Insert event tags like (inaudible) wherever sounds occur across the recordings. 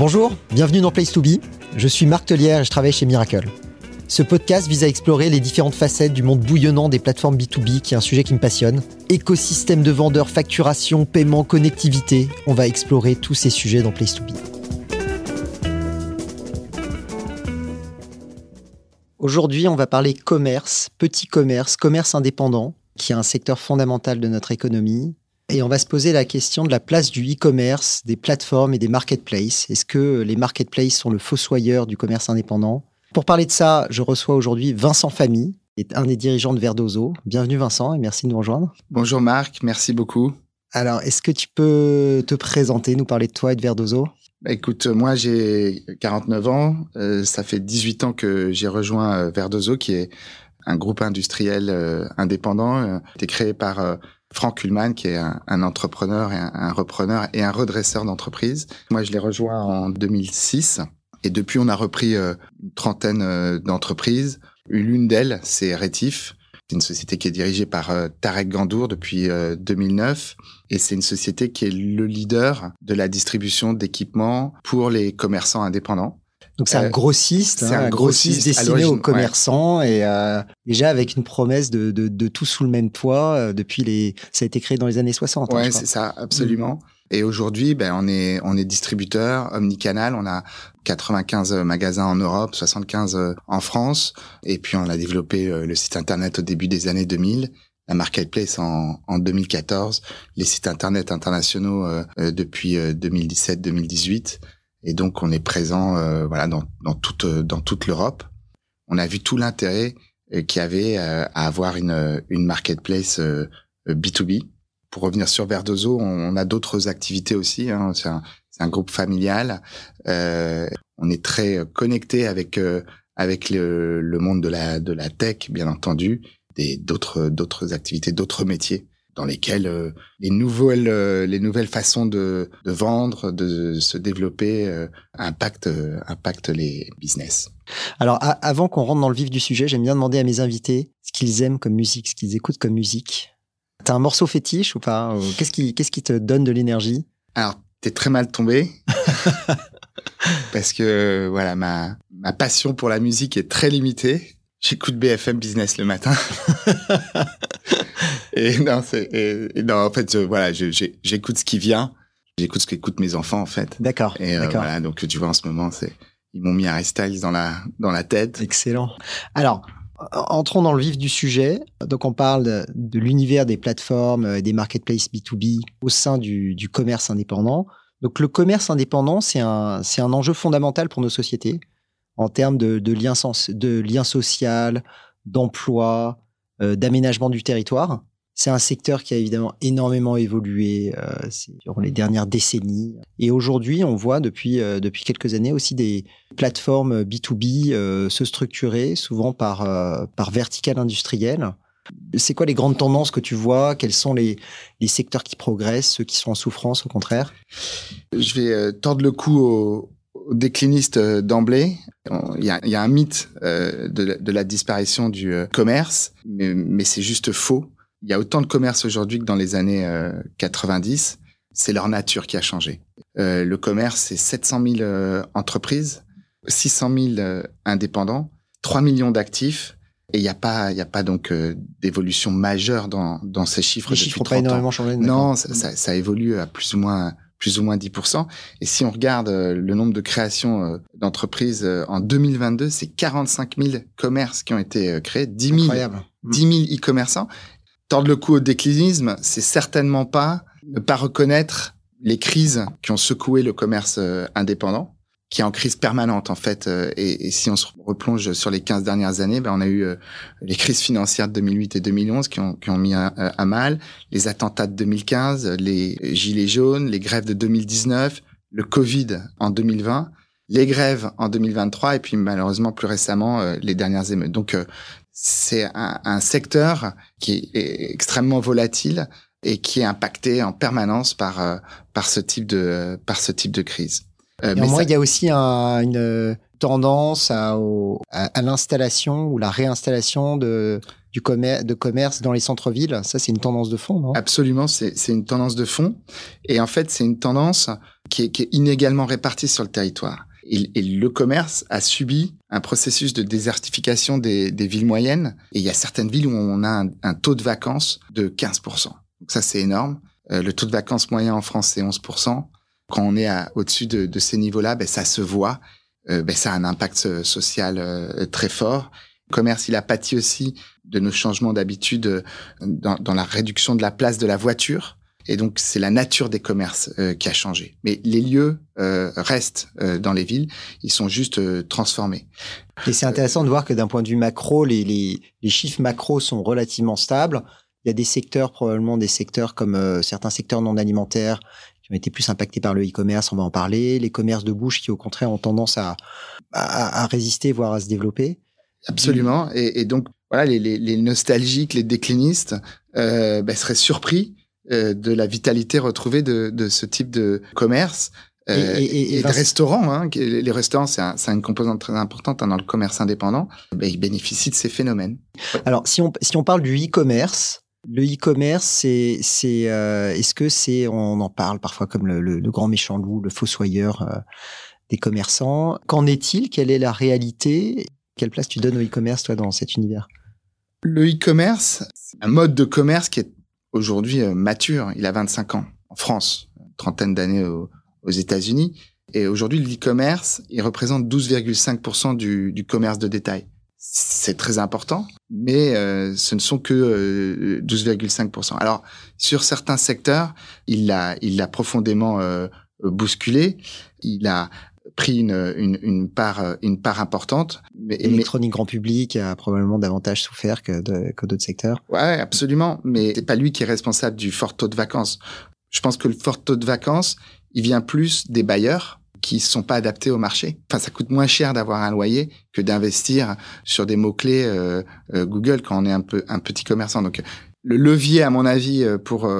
Bonjour, bienvenue dans Place to Be. Je suis Marc Tellière et je travaille chez Miracle. Ce podcast vise à explorer les différentes facettes du monde bouillonnant des plateformes B2B, qui est un sujet qui me passionne. Écosystème de vendeurs, facturation, paiement, connectivité. On va explorer tous ces sujets dans Place to Be. Aujourd'hui, on va parler commerce, petit commerce, commerce indépendant, qui est un secteur fondamental de notre économie. Et on va se poser la question de la place du e-commerce, des plateformes et des marketplaces. Est-ce que les marketplaces sont le fossoyeur du commerce indépendant? Pour parler de ça, je reçois aujourd'hui Vincent Famille, qui est un des dirigeants de Verdozo. Bienvenue Vincent et merci de nous rejoindre. Bonjour Marc, merci beaucoup. Alors, est-ce que tu peux te présenter, nous parler de toi et de Verdozo bah, Écoute, moi j'ai 49 ans. Euh, ça fait 18 ans que j'ai rejoint euh, Verdozo, qui est un groupe industriel euh, indépendant, euh, été créé par Franck Kuhlmann, qui est un, entrepreneur et un, repreneur et un redresseur d'entreprise. Moi, je l'ai rejoint en 2006. Et depuis, on a repris euh, une trentaine euh, d'entreprises. L'une d'elles, c'est Rétif. C'est une société qui est dirigée par euh, Tarek Gandour depuis 2009. Et c'est une société qui est le leader de la distribution d'équipements pour les commerçants indépendants. Donc c'est un euh, grossiste, hein, un, grossiste, destiné aux commerçants et euh, déjà avec une promesse de, de, de, tout sous le même toit euh, depuis les. Ça a été créé dans les années 60. Hein, ouais, c'est ça, absolument. Mm. Et aujourd'hui, ben on est on est distributeur omnicanal. On a 95 magasins en Europe, 75 en France, et puis on a développé le site internet au début des années 2000 la marketplace en, en 2014, les sites internet internationaux depuis 2017-2018 et donc, on est présent euh, voilà dans, dans toute dans toute l'Europe. On a vu tout l'intérêt euh, qu'il y avait euh, à avoir une une marketplace B2B. Pour revenir sur Verdozo, on, a d'autres activités aussi. Hein. C'est un, un, groupe familial. Euh, on est très connecté avec avec le, le, monde de la de la tech, bien entendu, des d'autres d'autres activités, d'autres métiers dans lesquels euh, les nouvelles euh, les nouvelles façons de, de, vendre, de se développer euh, impactent impactent les business. Alors avant qu'on rentre dans le vif du sujet, j'aime bien demander à mes invités ce qu'ils aiment comme musique, ce qu'ils écoutent comme musique. T'as un morceau fétiche ou pas Qu'est-ce qui qu'est-ce qui te donne de l'énergie? Alors t'es très mal tombé. (laughs) parce que voilà ma ma passion pour la musique est très limitée. J'écoute BFM Business le matin. (laughs) et non, c'est, et, non, en fait, voilà, j'écoute ce qui vient. J'écoute ce qu'écoutent mes enfants, en fait. D'accord. Et euh, voilà, donc tu vois, en ce moment, c'est, ils m'ont mis un Styles dans la, dans la tête. Excellent. Alors, entrons dans le vif du sujet. Donc, on parle de, l'univers des plateformes et des marketplaces B2B au sein du, du commerce indépendant. Donc, le commerce indépendant, c'est un, c'est un enjeu fondamental pour nos sociétés en termes de, de liens, de liens social, d'emploi, euh, d'aménagement du territoire. C'est un secteur qui a évidemment énormément évolué euh, sur les dernières décennies. Et aujourd'hui, on voit depuis, euh, depuis quelques années aussi des plateformes B2B euh, se structurer, souvent par, euh, par vertical industriel. C'est quoi les grandes tendances que tu vois? Quels sont les, les secteurs qui progressent, ceux qui sont en souffrance au contraire? Je vais tordre le cou aux, décliniste euh, d'emblée. Il y a, un mythe de, la disparition du commerce, mais c'est juste faux. Il y a autant de commerce aujourd'hui que dans les années 90. C'est leur nature qui a changé. le commerce, c'est 700 000 entreprises, 600 000 indépendants, 3 millions d'actifs. Et il n'y a pas, il y a pas donc d'évolution majeure dans, dans ces chiffres. Les chiffres n'ont pas énormément changé. Non, ça, ça, ça, évolue à plus ou moins plus ou moins 10%. Et si on regarde euh, le nombre de créations euh, d'entreprises euh, en 2022, c'est 45 000 commerces qui ont été créés, 10 000, 10 000 e-commerçants. Tordre le coup au déclinisme, c'est certainement pas ne pas reconnaître les crises qui ont secoué le commerce indépendant qui est en crise permanente en fait. Euh, et, si on se replonge sur les 15 dernières années, ben, on a eu euh, les crises financières de 2008 et 2011 qui ont, qui ont mis à, mal, les attentats de 2015, les gilets jaunes, les grèves de 2019, le Covid en 2020, les grèves en 2023 et puis malheureusement plus récemment euh, les dernières émeutes. Donc c'est un, un, secteur qui est extrêmement volatile et qui est impacté en permanence par par ce type de par ce type de crise. Euh, mais il y a aussi un, une tendance à, à, l'installation ou la réinstallation de, du commerce, de commerce dans les centres-villes. Ça, c'est une tendance de fond, non? Absolument, c'est une tendance de fond. Et en fait, c'est une tendance qui est, inégalement répartie sur le territoire. Et, le commerce a subi un processus de désertification des, villes moyennes. Et il y a certaines villes où on a un, taux de vacances de 15%. Donc ça, c'est énorme. Euh, le taux de vacances moyen en France, c'est 11%. Quand on est au-dessus de, ces niveaux-là, ben, ça se voit. Euh, ben, ça a un impact social euh, très fort. Le commerce, il a pâti aussi de nos changements d'habitude dans, la réduction de la place de la voiture. Et donc, c'est la nature des commerces euh, qui a changé. Mais les lieux euh, restent euh, dans les villes, ils sont juste transformés. Et c'est intéressant de voir que d'un point de vue macro, les, les, les, chiffres macro sont relativement stables. Il y a des secteurs, probablement des secteurs comme certains secteurs non alimentaires, qui ont été plus impactés par le e-commerce, on va en parler. Les commerces de bouche qui, au contraire, ont tendance à, à, à résister, voire à se développer. Absolument. Et, et donc, voilà, les, nostalgiques, les déclinistes ben, seraient surpris de la vitalité retrouvée de, de ce type de commerce. Euh, et, et, de restaurants, hein, les restaurants, c'est un, une composante très importante hein, dans le commerce indépendant. Ils bénéficient de ces phénomènes. Alors, si on, si on parle du e-commerce, le e-commerce, c'est, c'est, euh, est-ce que c'est, on en parle parfois comme le, le, grand méchant loup, le fossoyeur euh, des commerçants. Qu'en est-il? Quelle est la réalité? Quelle place tu donnes au e-commerce, toi, dans cet univers? Le e-commerce, c'est un mode de commerce qui est aujourd'hui euh, mature. Il a 25 ans en France, une trentaine d'années aux, États-Unis. Et aujourd'hui, l'e-commerce, il représente 12,5% du, du commerce de détail. C'est très important, mais euh, ce ne sont que 12,5%. Euh, Alors, sur certains secteurs, il l'a, il l'a profondément bousculé. Il a pris une, une, une, part, euh, une part importante. Mais, L'électronique grand public a probablement davantage souffert que, d'autres secteurs. Ouais, absolument. Mais c'est pas lui qui est responsable du fort taux de vacances. Je pense que le fort taux de vacances, il vient plus des bailleurs qui ne sont pas adaptés au marché. Enfin, ça coûte moins cher d'avoir un loyer que d'investir sur des mots-clés euh, euh, Google quand on est un peu un petit commerçant. Donc, le levier, à mon avis, pour,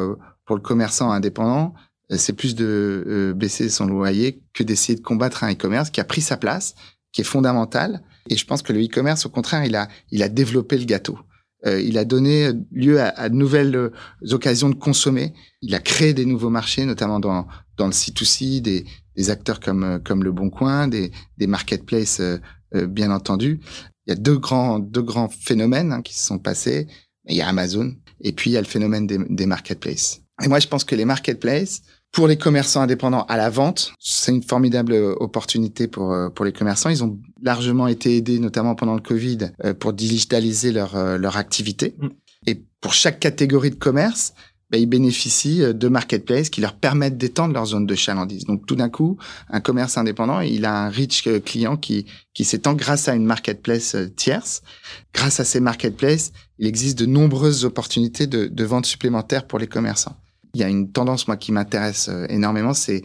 pour le commerçant indépendant, c'est plus de euh, baisser son loyer que d'essayer de combattre un e-commerce qui a pris sa place, qui est fondamental. Et je pense que le e-commerce, au contraire, il a, il a développé le gâteau. Euh, il a donné lieu à, de nouvelles occasions de consommer. Il a créé des nouveaux marchés, notamment dans, dans le C2C, des, des acteurs comme, comme Le Bon Coin, des, des marketplaces, bien entendu. Il y a deux grands, deux grands phénomènes hein, qui se sont passés. Il y a Amazon et puis il y a le phénomène des, des marketplaces. Et moi, je pense que les marketplaces, pour les commerçants indépendants à la vente, c'est une formidable opportunité pour euh, pour les commerçants. Ils ont largement été aidés, notamment pendant le Covid, euh, pour digitaliser leur euh, leur activité. Mm. Et pour chaque catégorie de commerce, ben, ils bénéficient de marketplaces qui leur permettent d'étendre leur zone de chalandise. Donc tout d'un coup, un commerce indépendant, il a un rich client qui qui s'étend grâce à une marketplace tierce. Grâce à ces marketplaces, il existe de nombreuses opportunités de, de vente supplémentaires pour les commerçants. Il y a une tendance, moi, qui m'intéresse euh, énormément, c'est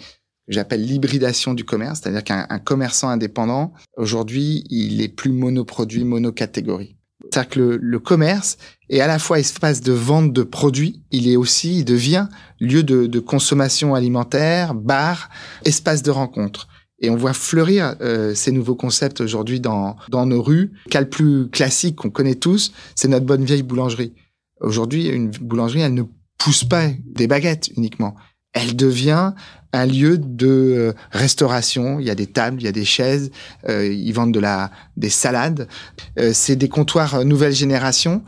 j'appelle l'hybridation du commerce, c'est-à-dire qu'un commerçant indépendant, aujourd'hui, il est plus monoproduit, monocatégorie. C'est-à-dire que le, le, commerce est à la fois espace de vente de produits, il est aussi, il devient lieu de, de consommation alimentaire, bar, espace de rencontre. Et on voit fleurir euh, ces nouveaux concepts aujourd'hui dans, dans nos rues. Cas le plus classique qu'on connaît tous, c'est notre bonne vieille boulangerie. Aujourd'hui, une boulangerie, elle ne pousse pas des baguettes uniquement. Elle devient un lieu de euh, restauration. Il y a des tables, il y a des chaises, euh, ils vendent de la des salades. Euh, c'est des comptoirs nouvelle génération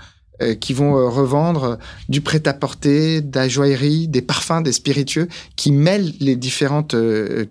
qui vont revendre du prêt-à-porter, de la joaillerie, des parfums, des spiritueux, qui mêlent les différentes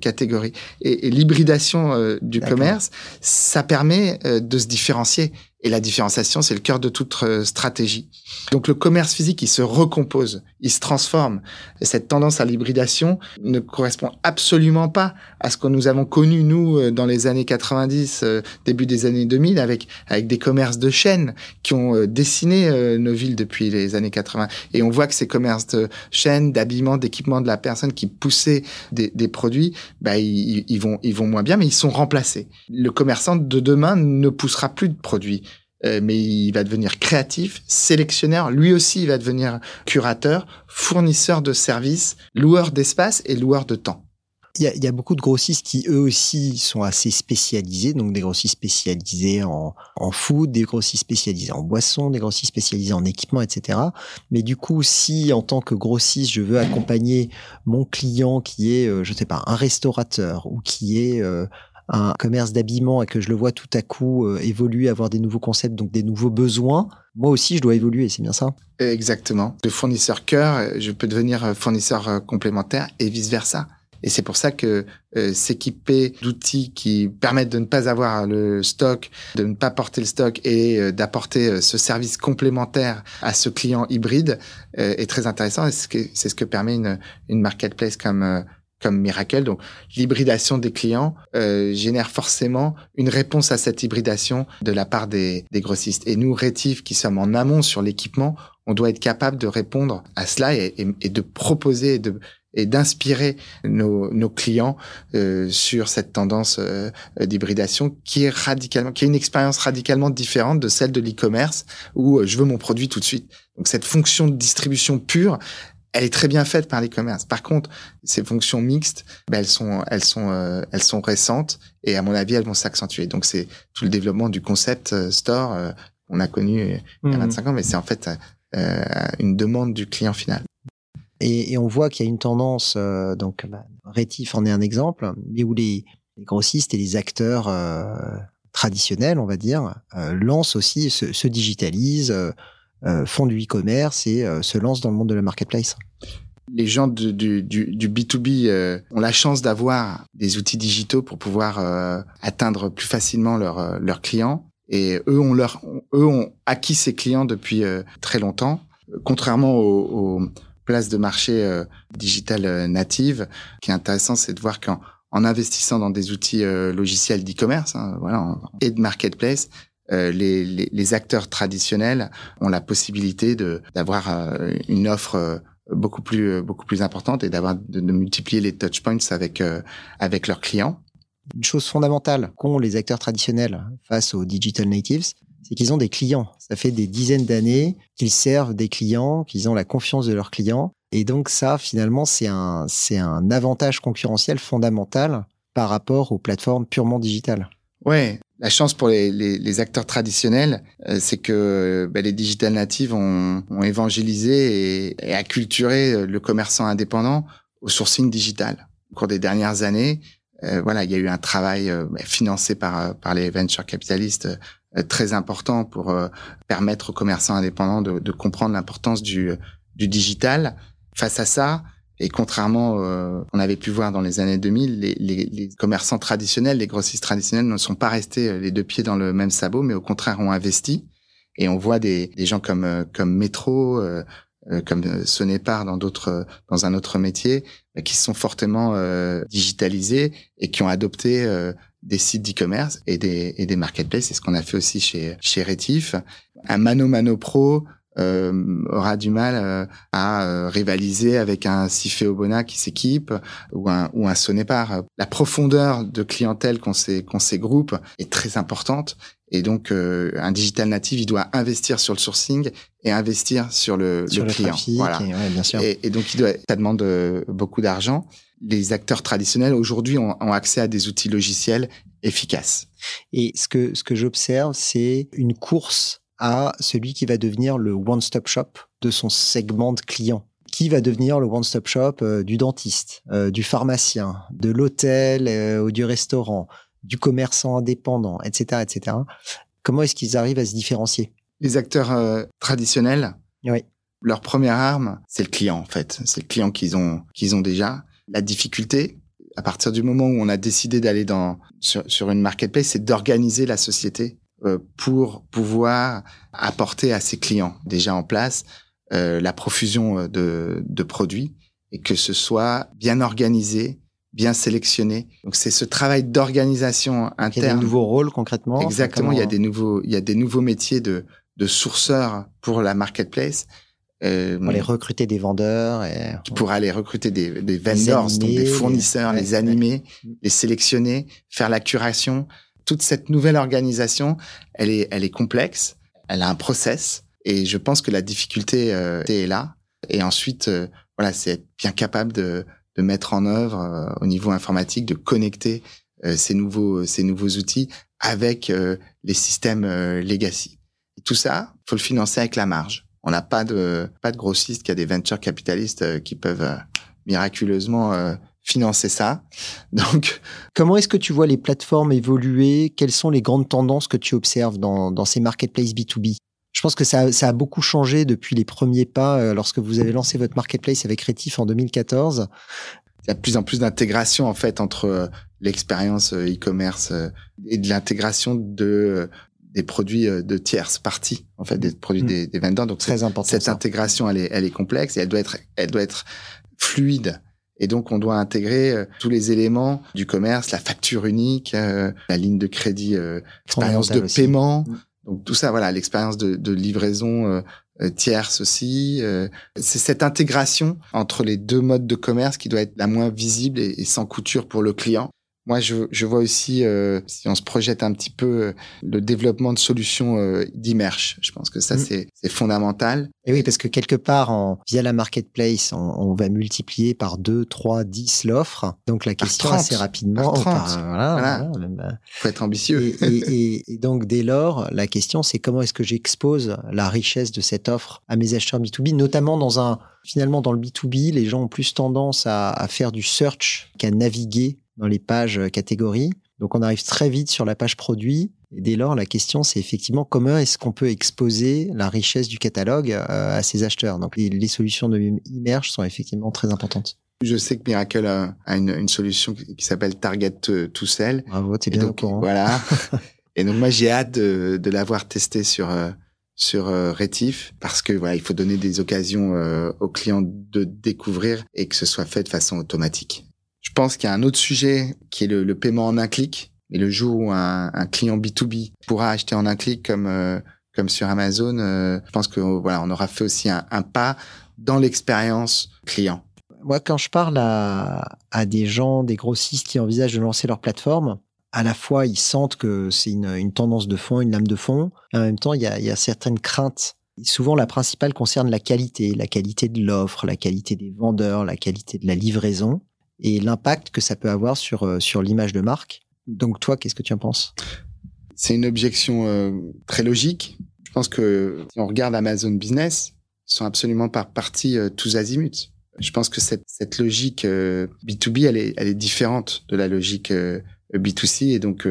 catégories. Et, l'hybridation du commerce, ça permet de se différencier. Et la différenciation, c'est le cœur de toute euh, stratégie. Donc le commerce physique, il se recompose, il se transforme. cette tendance à l'hybridation ne correspond absolument pas à ce que nous avons connu, nous, euh, dans les années 90, euh, début des années 2000, avec, avec des commerces de chaînes qui ont dessiné nos villes depuis les années 80. Et on voit que ces commerces de chaînes, d'habillement, d'équipement de la personne qui poussaient des, des produits, bah, ils, ils, vont, ils vont moins bien, mais ils sont remplacés. Le commerçant de demain ne poussera plus de produits. Euh, mais il va devenir créatif, sélectionneur, lui aussi il va devenir curateur, fournisseur de services, loueur d'espace et loueur de temps. il y, a, beaucoup de grossistes qui eux aussi sont assez spécialisés, donc des grossistes spécialisés en, food, des grossistes spécialisés en boissons, des grossistes spécialisés en équipement, etc. Mais du coup, si en tant que grossiste, je veux accompagner mon client qui est, euh, je sais pas, un restaurateur ou qui est euh, un commerce d'habillement et que je le vois tout à coup euh, évoluer, avoir des nouveaux concepts, donc des nouveaux besoins, moi aussi je dois évoluer, c'est bien ça? Exactement. De fournisseur cœur, je peux devenir fournisseur complémentaire et vice versa. Et c'est pour ça que euh, s'équiper d'outils qui permettent de ne pas avoir le stock, de ne pas porter le stock et euh, d'apporter euh, ce service complémentaire à ce client hybride est très intéressant. C'est ce que permet une, une marketplace comme comme Miracle. Donc, l'hybridation des clients génère forcément une réponse à cette hybridation de la part des, des grossistes. Et nous, Rétif, qui sommes en amont sur l'équipement, on doit être capable de répondre à cela et, et, et de proposer, de, et d'inspirer nos, nos, clients euh, sur cette tendance euh, d'hybridation qui est radicalement, qui est une expérience radicalement différente de celle de l'e-commerce où euh, je veux mon produit tout de suite. Donc cette fonction de distribution pure, elle est très bien faite par l'e-commerce. Par contre, ces fonctions mixtes, ben, elles sont, elles sont, euh, elles sont récentes et à mon avis, elles vont s'accentuer. Donc c'est tout le développement du concept euh, store qu'on a connu il y a 25 mmh. ans, mais c'est en fait une demande du client final. Et, et on voit qu'il y a une tendance, euh, donc bah, Rétif en est un exemple, mais où les, les grossistes et les acteurs euh, traditionnels, on va dire, euh, lancent aussi, se, se digitalisent, euh, font du e-commerce et se lancent dans le monde de la marketplace. Les gens du, du, du B2B ont la chance d'avoir des outils digitaux pour pouvoir atteindre plus facilement leurs leurs clients. Et eux ont, leur, eux ont acquis ces clients depuis très longtemps. Contrairement aux, aux place de marché euh, digital euh, native. Ce qui est intéressant, c'est de voir qu'en en investissant dans des outils euh, logiciels d'e-commerce hein, voilà, et de marketplace, les, les, les, acteurs traditionnels ont la possibilité d'avoir une offre beaucoup plus beaucoup plus importante et d'avoir de, de, multiplier les touch points avec avec leurs clients. Une chose fondamentale qu'ont les acteurs traditionnels face aux digital natives, c'est qu'ils ont des clients. Ça fait des dizaines d'années qu'ils servent des clients, qu'ils ont la confiance de leurs clients. Et donc ça, finalement, c'est un, c'est un avantage concurrentiel fondamental par rapport aux plateformes purement digitales. Ouais, la chance pour les, les, les acteurs traditionnels, euh, c'est que bah, les digital natives ont, ont évangélisé et, et, acculturé le commerçant indépendant au sourcing digital. Au cours des dernières années, euh, voilà, il y a eu un travail euh, financé par, par les venture capitalistes euh, très important pour euh, permettre aux commerçants indépendants de, de comprendre l'importance du, du digital. Face à ça, et contrairement euh, qu'on avait pu voir dans les années 2000, les, les, les, commerçants traditionnels, les grossistes traditionnels ne sont pas restés euh, les deux pieds dans le même sabot, mais au contraire ont investi. Et on voit des, des gens comme comme Métro, euh, comme Sonépar dans d'autres dans un autre métier, qui sont fortement digitalisés et qui ont adopté des sites d'e-commerce et des, et des marketplaces. C'est ce qu'on a fait aussi chez, chez Retif. Un Mano Mano Pro euh, aura du mal euh, à euh, rivaliser avec un Cifé Obona qui s'équipe ou un, ou un Sonépar. La profondeur de clientèle qu'ont ces, qu'ont ces groupes est très importante. Et donc, euh, un digital native, il doit investir sur le sourcing et investir sur le, sur le client. voilà. Et, ouais, bien sûr. Et, et, donc, il doit, ça demande beaucoup d'argent les acteurs traditionnels aujourd'hui ont, ont, accès à des outils logiciels efficaces. Et ce que, ce que j'observe, c'est une course à celui qui va devenir le one-stop shop de son segment de clients. Qui va devenir le one-stop shop euh, du dentiste, euh, du pharmacien, de l'hôtel euh, ou du restaurant, du commerçant indépendant, etc., etc. Comment est-ce qu'ils arrivent à se différencier? Les acteurs traditionnels, oui. leur première arme, c'est le client en fait. C'est le client qu'ils ont, qu'ils ont déjà la difficulté, à partir du moment où on a décidé d'aller dans sur, sur, une marketplace, c'est d'organiser la société pour pouvoir apporter à ses clients déjà en place euh, la profusion euh, de, de produits et que ce soit bien organisé, bien sélectionné. Donc c'est ce travail d'organisation interne. Il y a des nouveaux rôles concrètement. Exactement, il y a des nouveaux il y a des nouveaux métiers de de sourceurs pour la marketplace euh, pour aller recruter des vendeurs et pour aller recruter des, des vendors, animer, donc des fournisseurs, les, les animer, les sélectionner, faire la curation. Toute cette nouvelle organisation, elle est, elle est complexe, elle a un process, et je pense que la difficulté euh, est là. Et ensuite, euh, voilà, c'est être bien capable de, de mettre en œuvre au niveau informatique, de connecter ces nouveaux ces nouveaux outils avec les systèmes legacy. Et tout ça, faut le financer avec la marge. On n'a pas de pas de grossistes qui a des venture capitalistes qui peuvent miraculeusement financer ça. (laughs) Donc, comment est-ce que tu vois les plateformes évoluer? Quelles sont les grandes tendances que tu observes dans, dans ces marketplaces B2B je pense que ça, ça, a beaucoup changé depuis les premiers pas euh, lorsque vous avez lancé votre marketplace avec Retif en 2014. Il y a de plus en plus d'intégration en fait entre euh, l'expérience euh, e-commerce et de l'intégration de des produits de tierces parties, en fait, des produits mm. des, des, vendeurs. Donc, très important. Cette intégration, elle est, elle est complexe et elle doit être, elle doit être fluide. Et donc, on doit intégrer euh, tous les éléments du commerce, la facture unique, euh, la ligne de crédit, euh, l'expérience de paiement. Mm. Donc tout ça, voilà, l'expérience de, de, livraison tierce aussi. c'est cette intégration entre les deux modes de commerce qui doit être la moins visible et sans couture pour le client. Moi, je, je vois aussi, euh, si on se projette un petit peu, euh, le développement de solutions euh, d'immerge. Je pense que ça, mm. c'est fondamental. Et oui, parce que quelque part, en, via la marketplace, on, on, va multiplier par 2, 3, 10 l'offre. Donc la question assez rapidement. Par 30. voilà, voilà. faut être ambitieux. Et, et, et, donc dès lors, la question, c'est comment est-ce que j'expose la richesse de cette offre à mes acheteurs B2B, notamment dans un finalement dans le B2B, les gens ont plus tendance à, à faire du search qu'à naviguer dans les pages euh, catégories. Donc on arrive très vite sur la page produit. Et dès lors, la question, c'est effectivement comment est-ce qu'on peut exposer la richesse du catalogue euh, à ses acheteurs. Donc les, solutions de Immerge sont effectivement très importantes. Je sais que Miracle a, une, solution qui s'appelle Target to Sell. Bravo, t'es bien donc, au courant. Voilà. (laughs) et donc moi, j'ai hâte de, l'avoir testé sur euh, sur Rétif parce que voilà, il faut donner des occasions aux clients de découvrir et que ce soit fait de façon automatique. Je pense qu'il y a un autre sujet qui est le, paiement en un clic. Et le jour où un, client B2B pourra acheter en un clic comme euh, comme sur Amazon, euh, je pense que voilà, on aura fait aussi un, pas dans l'expérience client. Moi, quand je parle à, à des gens, des grossistes qui envisagent de lancer leur plateforme, à la fois ils sentent que c'est une, tendance de fond, une lame de fond, et en même temps il y a, il y a certaines craintes. souvent, la principale concerne la qualité, la qualité de l'offre, la qualité des vendeurs, la qualité de la livraison et l'impact que ça peut avoir sur, euh, sur l'image de marque. Donc toi, qu'est-ce que tu en penses? C'est une objection euh, très logique. Je pense que si on regarde Amazon Business, ils sont absolument par partie euh, tous azimuts. Je pense que cette, cette logique B2B, elle est, elle est différente de la logique B2C. Et donc,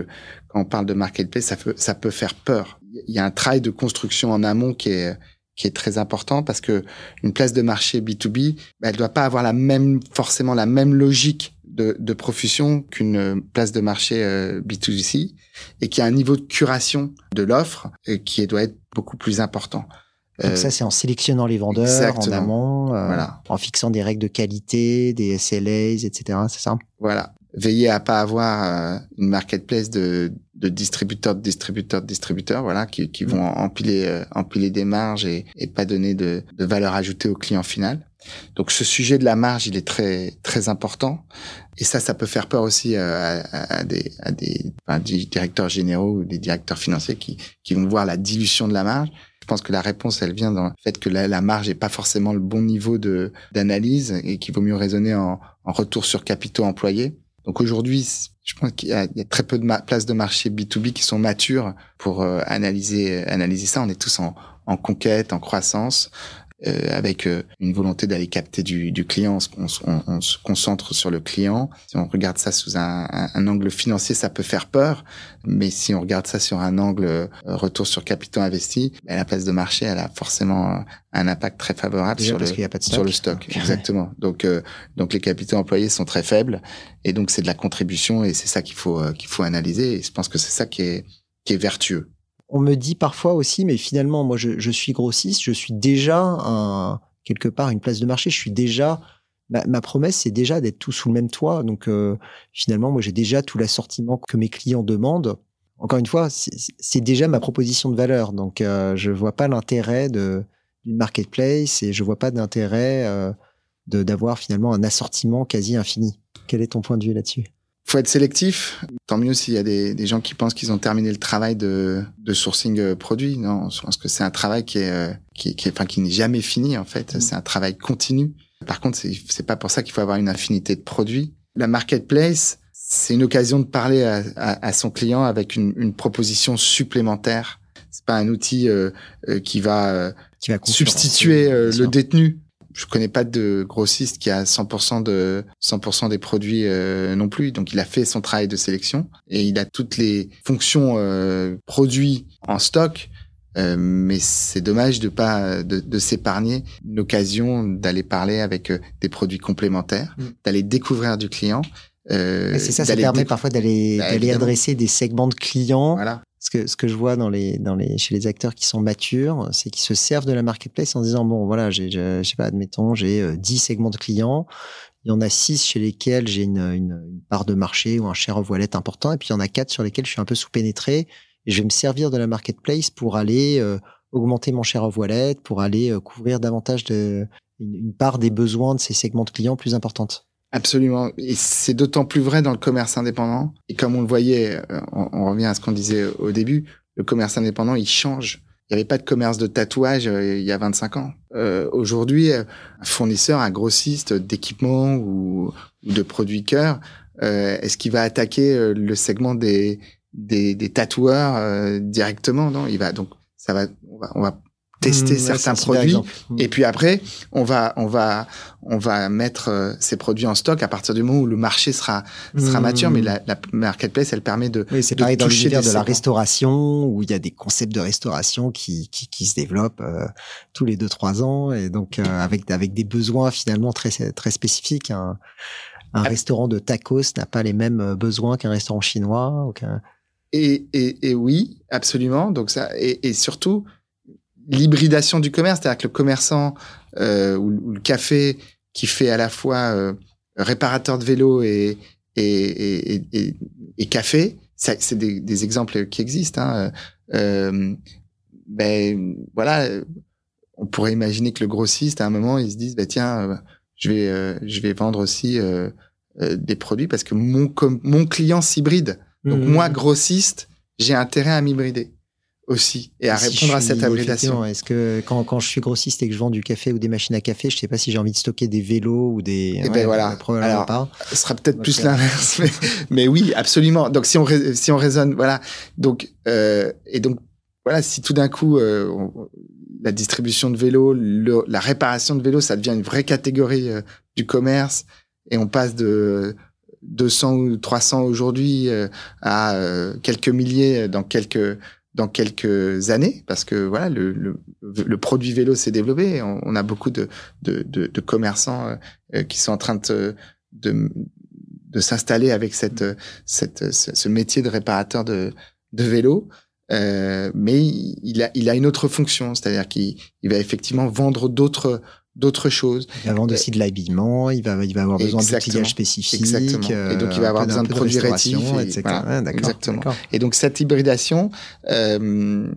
quand on parle de marketplace, ça peut, ça peut faire peur. Il y a un travail de construction en amont qui est, qui est très important parce que une place de marché B2B, bah, elle doit pas avoir la même forcément la même logique de, de profusion qu'une place de marché euh, B2C et qui a un niveau de curation de l'offre euh, qui doit être beaucoup plus important. Donc euh, ça, c'est en sélectionnant les vendeurs en amont, voilà. en fixant des règles de qualité, des SLAs, etc. C'est ça? Voilà. Veiller à pas avoir une marketplace de de distributeurs, de distributeurs, de distributeurs, voilà, qui, qui vont mm. empiler, euh, empiler des marges et, et pas donner de, de, valeur ajoutée au client final. Donc ce sujet de la marge, il est très très important. Et ça, ça peut faire peur aussi euh, à, à, des, à des, enfin, des, directeurs généraux ou des directeurs financiers qui, qui vont voir la dilution de la marge. Je pense que la réponse, elle vient dans le fait que la, la marge n'est pas forcément le bon niveau de d'analyse et qu'il vaut mieux raisonner en, en retour sur capitaux employés. Donc aujourd'hui, je pense qu'il y, a très peu de places de marché B2B qui sont matures pour euh, analyser analyser ça. On est tous en conquête, en croissance. Euh, avec euh, une volonté d'aller capter du, du client, on, on, on, se concentre sur le client. Si on regarde ça sous un, un, angle financier, ça peut faire peur, mais si on regarde ça sur un angle euh, retour sur capitaux investis, ben, la place de marché, elle a forcément un impact très favorable sur le, sur le stock. Exactement. Donc, donc les capitaux employés sont très faibles, et donc c'est de la contribution, et c'est ça qu'il faut qu'il faut analyser. Et je pense que c'est ça qui est qui est vertueux on me dit parfois aussi, mais finalement, moi, je, suis grossiste, je suis déjà quelque part une place de marché, je suis déjà ma, promesse, c'est déjà d'être tout sous le même toit. Donc euh, finalement, moi, j'ai déjà tout l'assortiment que mes clients demandent. Encore une fois, c'est déjà ma proposition de valeur. Donc euh, je vois pas l'intérêt d'une marketplace et je vois pas d'intérêt euh, d'avoir finalement un assortiment quasi infini. Quel est ton point de vue là-dessus? Faut être sélectif. Tant mieux s'il y a des, des, gens qui pensent qu'ils ont terminé le travail de, de sourcing euh, produit. Non, je pense que c'est un travail qui est, euh, qui, qui, enfin, qui n'est jamais fini en fait. Mm. C'est un travail continu. Par contre, c'est pas pour ça qu'il faut avoir une infinité de produits. La marketplace, c'est une occasion de parler à, à, son client avec une, une proposition supplémentaire. C'est pas un outil euh, euh, qui va, euh, qui va substituer le détenu. Je connais pas de grossiste qui a 100% de 100% des produits non plus. Donc il a fait son travail de sélection et il a toutes les fonctions produits en stock euh, mais c'est dommage de pas de, de s'épargner l'occasion d'aller parler avec euh, des produits complémentaires, mm. d'aller découvrir du client. Euh, c'est ça, ça permet parfois d'aller bah, d'aller adresser des segments de clients. Voilà. Ce que je vois chez les acteurs qui sont matures, c'est qu'ils se servent de la marketplace en disant bon voilà, j'ai je sais pas admettons, j'ai 10 segments de clients, il y en a 6 chez lesquels j'ai une, une, une, part de marché ou un share of wallet important et puis il y en a 4 sur lesquels je suis un peu sous-pénétré et je vais me servir de la marketplace pour aller euh, augmenter mon share of wallet, pour aller euh, couvrir davantage de une, part des besoins de ces segments de clients plus importantes. Absolument. Et c'est d'autant plus vrai dans le commerce indépendant. Et comme on le voyait, euh, on, revient à ce qu'on disait au début, le commerce indépendant, il change. Il n'y avait pas de commerce de tatouage il y a 25 ans. Euh, Aujourd'hui, un fournisseur, un grossiste d'équipements ou, de produits cœur, euh, est-ce qu'il va attaquer le segment des, des, des tatoueurs euh, directement? Non, il va donc ça va on va, on va tester mmh, certains produits. mmh. et puis après on va on va on va mettre euh, ces produits en stock à partir du moment où le marché sera sera mmh. mature. Mais la, la, marketplace elle permet de oui, c'est pareil dans l'univers de la restauration où il y a des concepts de restauration qui qui, qui se développent euh, tous les deux trois ans. Et donc avec avec des besoins finalement très très spécifiques. Un, un restaurant de tacos n'a pas les mêmes besoins qu'un restaurant chinois ou qu'un et, et, et, oui, absolument. Donc ça, et, et surtout l'hybridation du commerce, c'est-à-dire que le commerçant euh, ou, le café qui fait à la fois euh, réparateur de vélo et, et, et, et café, c'est des, des, exemples qui existent. Hein. Euh, ben voilà, on pourrait imaginer que le grossiste à un moment il se dise bah tiens, euh, je vais euh, je vais vendre aussi euh, des produits parce que mon mon client s'hybride. Donc mmh. moi, grossiste, j'ai intérêt à m'hybrider aussi et à répondre à cette hybridation. Est-ce que quand, quand je suis grossiste et que je vends du café ou des machines à café, je sais pas si j'ai envie de stocker des vélos ou des. Eh ben voilà. Pas. Ce sera peut-être plus l'inverse, (laughs) mais, oui, absolument. Donc si on si on raisonne, voilà. Donc euh, et donc voilà, si tout d'un coup euh, la distribution de vélos, la réparation de vélos, ça devient une vraie catégorie euh, du commerce et on passe de 200 ou 300 aujourd'hui euh, à euh, quelques milliers dans quelques dans quelques années parce que voilà le, le, le produit vélo s'est développé. On, on, a beaucoup de de, de, de commerçants euh, qui sont en train de de, de s'installer avec cette cette ce métier de réparateur de de vélo. Euh, mais il a il a une autre fonction c'est-à-dire qu'il il va effectivement vendre d'autres d'autres choses. Il va vendre aussi de l'habillement, il va, il va avoir besoin d'outillages spécifiques. Exactement. et donc, il va avoir besoin de, produits rétifs. etc. exactement. Et donc, cette hybridation, euh,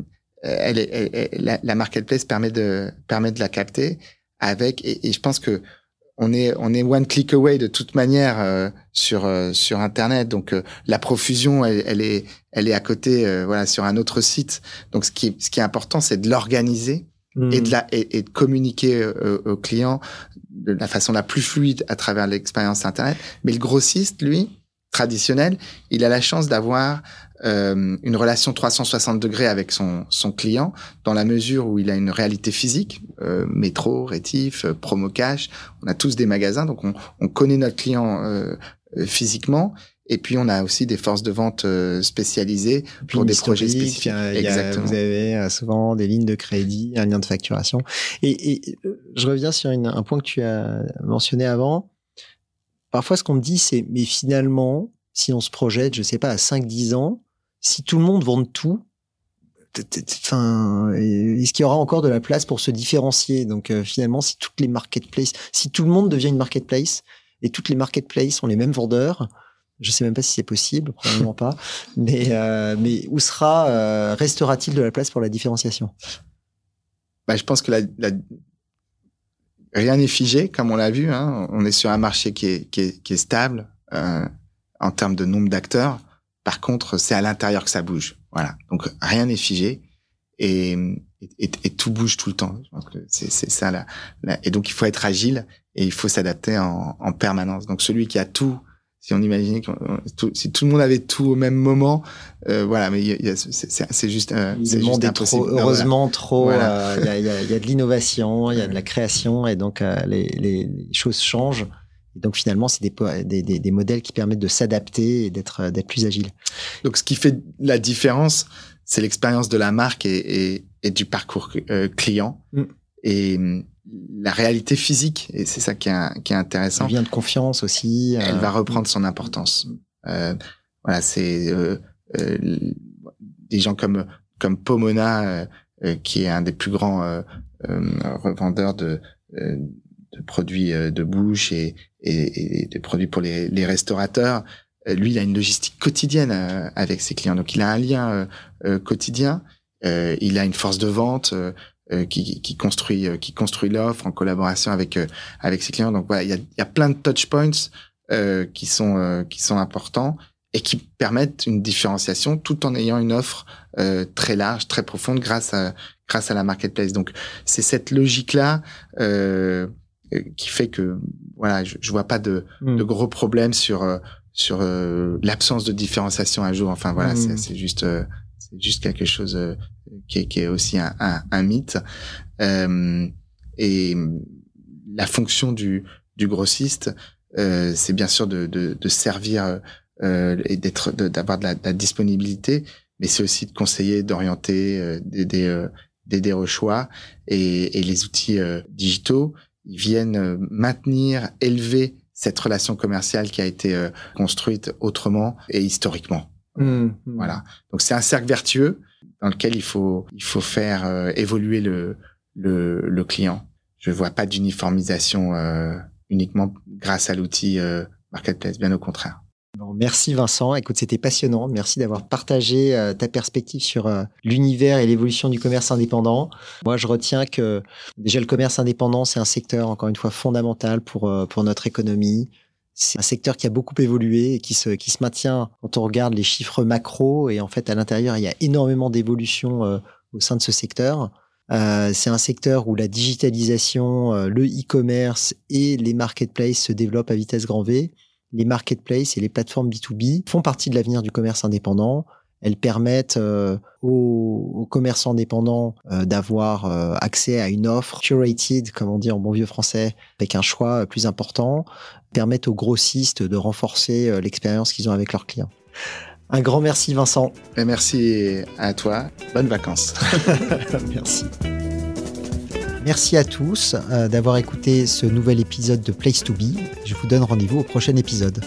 elle, est, la, la, marketplace permet de, permet de la capter avec, et, et je pense que on est on est one click away de toute manière euh, sur euh, sur internet donc euh, la profusion elle, elle, est elle est à côté voilà sur un autre site donc ce qui est, ce qui est important c'est de l'organiser et de hmm. la et, de communiquer euh, aux clients de la façon la plus fluide à travers l'expérience internet. Mais le grossiste, lui, traditionnel, il a la chance d'avoir euh, une relation 360 degrés avec son, son client dans la mesure où il a une réalité physique, euh, métro, rétif, euh, promo cash. On a tous des magasins, donc on, on connaît notre client euh, physiquement et puis, on a aussi des forces de vente euh, spécialisées pour des projets spécifiques. Exactement. vous avez euh, souvent des lignes de crédit, un lien de facturation. Et, et euh, je reviens sur une, un point que tu as mentionné avant. Parfois, ce qu'on me dit, c'est, mais finalement, si on se projette, je sais pas, à 5-10 ans, si tout le monde vend tout, enfin, est-ce qu'il y aura encore de la place pour se différencier? Donc, finalement, si toutes les marketplaces, si tout le monde devient une marketplace et toutes les marketplaces ont les mêmes vendeurs, je sais même pas si c'est possible, probablement pas. Mais, euh, mais où sera, euh, restera-t-il de la place pour la différenciation? Bah, Je pense que la, la... rien n'est figé, comme on l'a vu. Hein. On est sur un marché qui est, qui est, qui est stable euh, en termes de nombre d'acteurs. Par contre, c'est à l'intérieur que ça bouge. Voilà. Donc rien n'est figé et, et, tout bouge tout le temps. C'est ça. Et donc il faut être agile et il faut s'adapter en, en, permanence. Donc celui qui a tout, si on imaginait que si tout le monde avait tout au même moment, euh, voilà, mais c'est juste, euh, le monde est trop, heureusement trop. Euh, il y, a, y, a, y, a, de l'innovation, il y a de la création, et donc euh, les, les, choses changent. Et donc finalement, c'est des, des, des, des, modèles qui permettent de s'adapter et d'être d'être plus agile. Donc ce qui fait la différence, c'est l'expérience de la marque et, et, et du parcours client. Mm. Et la réalité physique, et c'est ça qui est, qui est intéressant. Elle vient de confiance aussi. Elle va euh, reprendre son importance. Euh, voilà, c'est euh, euh, des gens comme comme Pomona, euh, qui est un des plus grands revendeurs de, de produits de bouche et, et, et, de produits pour les, les restaurateurs. Lui, il a une logistique quotidienne avec ses clients, donc il a un lien quotidien. il a une force de vente. Euh, qui, qui, construit euh, qui construit l'offre en collaboration avec euh, avec ses clients. Donc voilà, il y a, y a plein de touch points qui sont qui sont importants et qui permettent une différenciation tout en ayant une offre très large, très profonde grâce à grâce à la marketplace. Donc c'est cette logique là qui fait que voilà, je, je vois pas de, hmm. de gros problèmes sur sur l'absence de différenciation à jour. Enfin voilà, hmm. c'est juste c'est juste quelque chose euh, qui est, qui, est, aussi un, un, un mythe. Euh, et la fonction du, du grossiste, euh, c'est bien sûr de, de, de servir euh, et d'être, d'avoir de, la, de, la, disponibilité, mais c'est aussi de conseiller, d'orienter, euh, d'aider, d'aider au choix. Et, et les outils digitaux, ils viennent maintenir, élever cette relation commerciale qui a été construite autrement et historiquement. Mmh, mmh. Voilà. Donc c'est un cercle vertueux dans lequel il faut il faut faire euh, évoluer le, le, le client. Je vois pas d'uniformisation euh, uniquement grâce à l'outil euh, marketplace, bien au contraire. Bon, merci Vincent. Écoute, c'était passionnant. Merci d'avoir partagé ta perspective sur l'univers et l'évolution du commerce indépendant. Moi, je retiens que déjà le commerce indépendant, c'est un secteur encore une fois fondamental pour pour notre économie c'est un secteur qui a beaucoup évolué et qui se, qui se maintient quand on regarde les chiffres macro. Et en fait, à l'intérieur, il y a énormément d'évolution euh, au sein de ce secteur. Euh, c'est un secteur où la digitalisation, euh, le e-commerce et les marketplaces se développent à vitesse grand V. Les marketplaces et les plateformes B2B font partie de l'avenir du commerce indépendant. Elles permettent euh, aux, aux, commerçants indépendants euh, d'avoir euh, accès à une offre curated, comme on dit en bon vieux français, avec un choix plus important, permettent aux grossistes de renforcer l'expérience qu'ils ont avec leurs clients. Un grand merci Vincent. Et merci à toi. Bonnes vacances. (laughs) (laughs) merci. Merci à tous d'avoir écouté ce nouvel épisode de Place to Be. Je vous donne rendez-vous au prochain épisode.